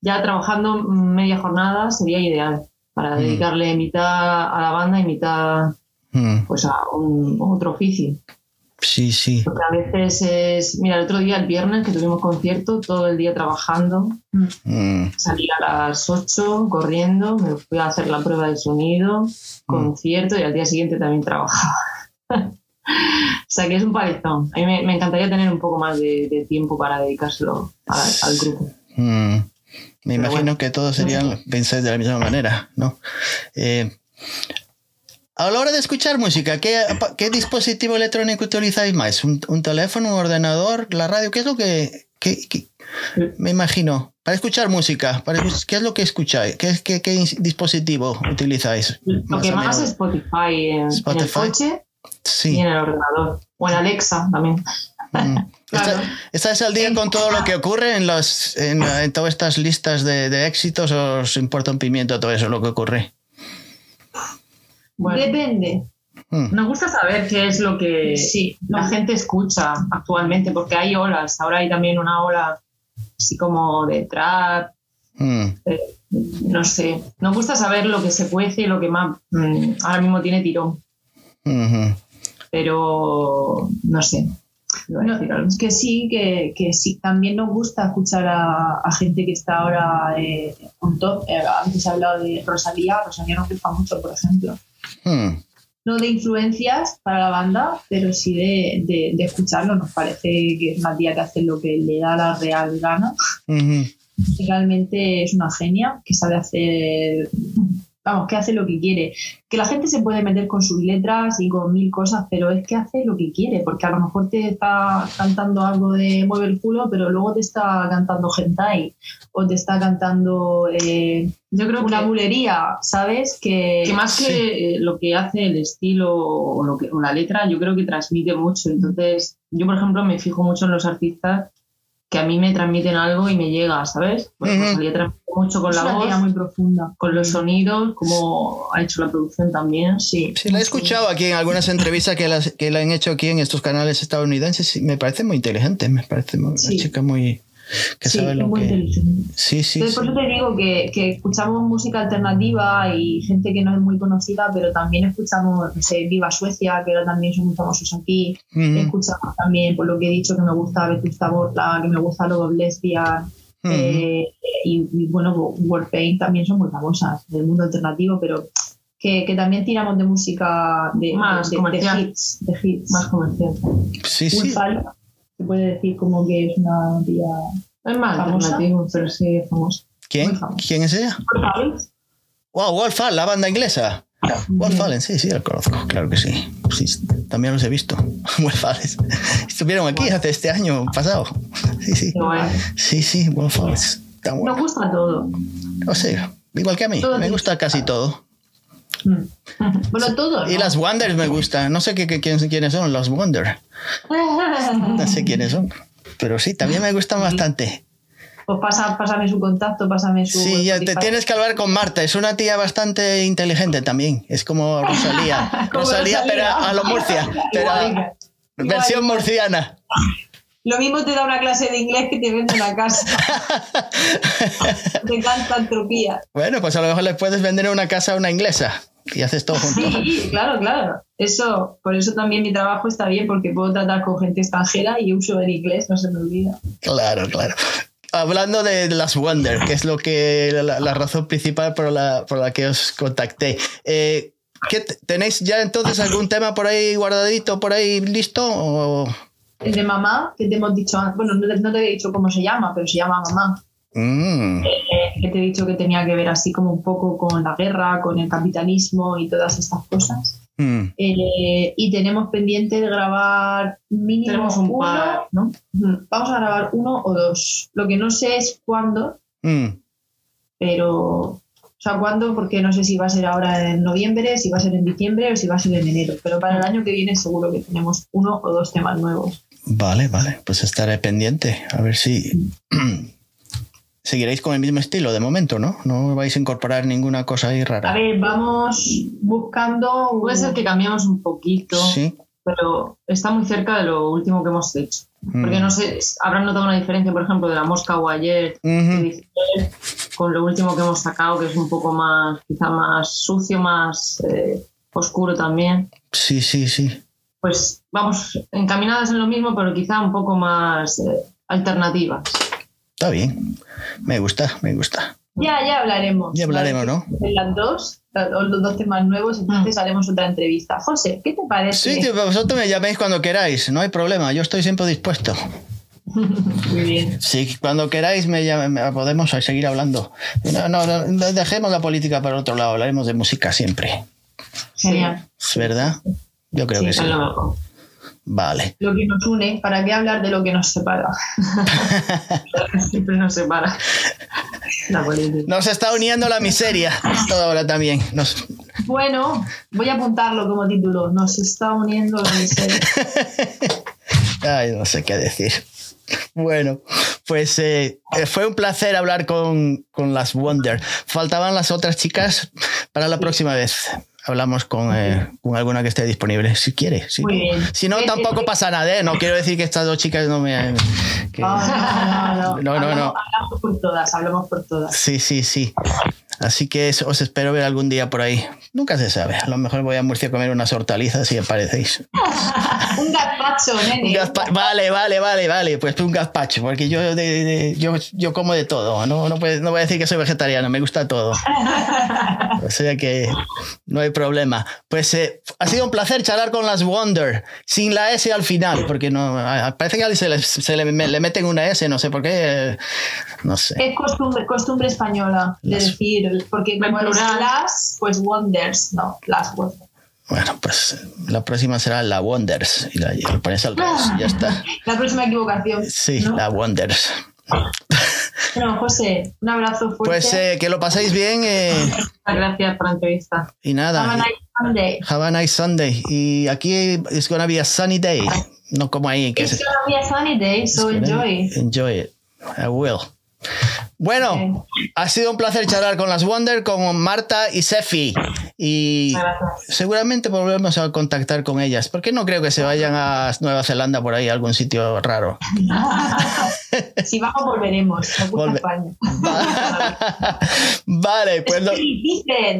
ya trabajando media jornada sería ideal para mm. dedicarle mitad a la banda y mitad mm. pues a un, otro oficio. Sí, sí. Porque a veces es, mira, el otro día, el viernes, que tuvimos concierto, todo el día trabajando, mm. salí a las 8 corriendo, me fui a hacer la prueba de sonido, mm. concierto y al día siguiente también trabajaba. o sea que es un palizón. A mí me, encantaría tener un poco más de, tiempo para dedicárselo al grupo. Mm. Me imagino que todos serían, pensáis de la misma manera, ¿no? Eh, a la hora de escuchar música, ¿qué, qué dispositivo electrónico utilizáis más? ¿Un, teléfono, un ordenador, la radio? ¿Qué es lo que, me imagino? Para escuchar música, ¿qué es lo que escucháis? ¿Qué, qué, qué dispositivo utilizáis? Lo que más es Spotify, en, el coche y en el ordenador. O en Alexa también. Mm. ¿Estás al día con todo lo que ocurre en, los, en, todas estas listas de, de éxitos o os importa un pimiento todo eso lo que ocurre? Depende. Hmm. Nos gusta saber qué es lo que la gente escucha actualmente, porque hay olas. Ahora hay también una ola así como de trap. Hmm. Eh, no sé. Nos gusta saber lo que se cuece y lo que más mm, ahora mismo tiene tirón. Pero no sé. es que sí, que, que, sí. También nos gusta escuchar a, gente que está ahora eh, top. Eh, antes he hablado de Rosalía. Rosalía nos gusta mucho, por ejemplo. Hmm. No de influencias para la banda, pero sí de, escucharlo. Nos parece que es una tía que hace lo que le da la real gana. Realmente es una genia que sabe hacer vamos, que hace lo que quiere. Que la gente se puede meter con sus letras y con mil cosas, pero es que hace lo que quiere, porque a lo mejor te está cantando algo de mueve el culo, pero luego te está cantando hentai o te está cantando eh, yo creo una bulería, ¿sabes? Que, que más que lo que hace el estilo o, lo que, o la letra, yo creo que transmite mucho. Entonces, yo, por ejemplo, me fijo mucho en los artistas que a mí me transmiten algo y me llega, ¿sabes? Porque uh mucho con la voz, muy profunda. con los sonidos, como ha hecho la producción también, sí. Sí, la he escuchado aquí en algunas entrevistas que la, que la han hecho aquí en estos canales estadounidenses y me parece muy inteligente, me parece una chica muy, que sí, sabe lo muy que... Sí, sí. Entonces, por eso te digo que, que, escuchamos música alternativa y gente que no es muy conocida, pero también escuchamos, no sé, Viva Suecia, que ahora también son muy famosos aquí. Escuchamos también, por lo que he dicho, que me gusta Vetusta Borla, que me gusta Lobo Lesbian. Eh, y, bueno, Warpaint también son muy famosas del mundo alternativo, pero que, que, también tiramos de música de, más de, hits, de hits. Más comercial. Sí, sí se puede decir como que es una tía es más famosa, pero sí es famosa. ¿Quién? ¿Quién es ella? Wolf Wow, Wolf la banda inglesa. Wolf Allen, sí, sí, la conozco, claro que sí. sí también los he visto. Wolf Allen. Estuvieron aquí hace este año pasado. Sí, sí. Sí, sí, Wolf Allen. Nos gusta todo. O sea, igual que a mí, me gusta casi todo. Mm. Bueno, todo. Y las Wonders me gustan. No sé qué, qué, quiénes son los Wonders. No sé quiénes son. Pero sí, también me gustan bastante. Pues pasa, pásame su contacto, pásame su. Sí, ya te tienes que hablar con Marta. Es una tía bastante inteligente también. Es como Rosalía. Rosalía, pero a lo Murcia. Pero versión murciana. Lo mismo te da una clase de inglés que te vende una casa. te encanta entropía. Bueno, pues a lo mejor le puedes vender una casa a una inglesa y haces todo junto. Sí, claro, claro. Eso, por eso también mi trabajo está bien, porque puedo tratar con gente extranjera y uso el inglés, no se me olvida. Claro, claro. Hablando de las Wonder, que es lo que la, razón principal por la, por la que os contacté. Eh, ¿Tenéis ya entonces algún tema por ahí guardadito, por ahí listo? O? El de mamá, que te hemos dicho, bueno, no te, he dicho cómo se llama, pero se llama mamá. Mm. Eh, eh, que te he dicho que tenía que ver así como un poco con la guerra, con el capitalismo y todas estas cosas. Mm. Eh, y tenemos pendiente de grabar mínimo un uno, par, ¿no? Vamos a grabar uno o dos. Lo que no sé es cuándo, mm. pero. O sea, cuándo, porque no sé si va a ser ahora en noviembre, si va a ser en diciembre o si va a ser en enero. Pero para el año que viene seguro que tenemos uno o dos temas nuevos. Vale, vale. Pues estaré pendiente. A ver si. seguiréis con el mismo estilo de momento, ¿no? No vais a incorporar ninguna cosa ahí rara. A ver, vamos buscando. Puede ser que cambiamos un poquito, sí. pero está muy cerca de lo último que hemos hecho. Porque mm. no sé, habrán notado una diferencia, por ejemplo, de la mosca o ayer con lo último que hemos sacado, que es un poco más, quizá más sucio, más eh, oscuro también. Sí, sí, sí. Pues vamos encaminadas en lo mismo, pero quizá un poco más eh, alternativas. Está bien. Me gusta, me gusta. Ya, ya hablaremos. Ya hablaremos, ¿no? De las dos, los dos temas nuevos, entonces haremos otra entrevista. José, ¿qué te parece? Sí, vosotros me llaméis cuando queráis, no hay problema, yo estoy siempre dispuesto. Muy bien. Sí, cuando queráis me, podemos seguir hablando. No, no, dejemos la política para otro lado, hablaremos de música siempre. Genial. ¿Es verdad? Yo creo que sí. Vale. Lo que nos une, ¿para qué hablar de lo que nos separa? Siempre nos separa. Nos está uniendo la miseria. Todo ahora también. Bueno, voy a apuntarlo como título. Nos está uniendo la miseria. Ay, no sé qué decir. Bueno, pues eh, eh, fue un placer hablar con, con las Wonder. Faltaban las otras chicas para la próxima vez hablamos con, eh, con, alguna que esté disponible, si quiere. Si, si no, tampoco pasa nada, ¿eh? No quiero decir que estas dos chicas no me... no, no, no, no, no. Hablamos por todas, hablamos por todas. Sí, sí, sí. Así que os espero ver algún día por ahí. Nunca se sabe. A lo mejor voy a Murcia a comer unas hortalizas y aparecéis. un gazpacho, nene. vale, vale, vale, vale. Pues un gazpacho, porque yo, yo, yo como de todo. No, no, no voy a decir que soy vegetariano, me gusta todo. o sea que no hay problema. Pues eh, ha sido un placer charlar con las Wonder, sin la S al final, porque no parece que a alguien se le, se le, meten una S, no sé por qué. No sé. Es costumbre, costumbre española de decir porque como las, pues Wonders, no, las Wonders. Bueno, pues la próxima será la Wonders y la, pones al revés, ya está. La próxima equivocación. Sí, la Wonders. Bueno, José, un abrazo fuerte. Pues eh, que lo paséis bien. Eh. Gracias por la entrevista. Y nada. Have a nice Sunday. Have a nice Sunday. Y aquí es gonna be a sunny day. No como ahí. Que It's gonna be a sunny day, so enjoy. Enjoy it. I will. Bueno, ha sido un placer charlar con las Wonder, con Marta y Sefi. Y seguramente volveremos a contactar con ellas, porque no creo que se vayan a Nueva Zelanda por ahí, a algún sitio raro. si vamos, volveremos. vale, pues.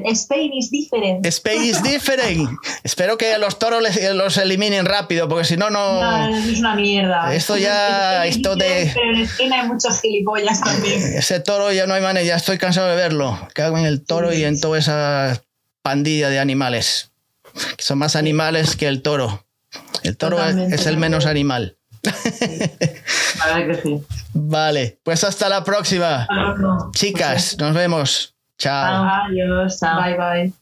Spain is different. Spain is different. Espero que los toros los eliminen rápido, porque si no, no. No, es una mierda. Esto ya. esto de. Pero en Spain hay muchos gilipollas también ese toro ya no hay manera, ya estoy cansado de verlo. Que hago en el toro y en toda esa pandilla de animales. Que son más animales que el toro. El toro es el menos animal. Vale, pues hasta la próxima. Chicas, nos vemos. Chao. Adiós. Bye bye.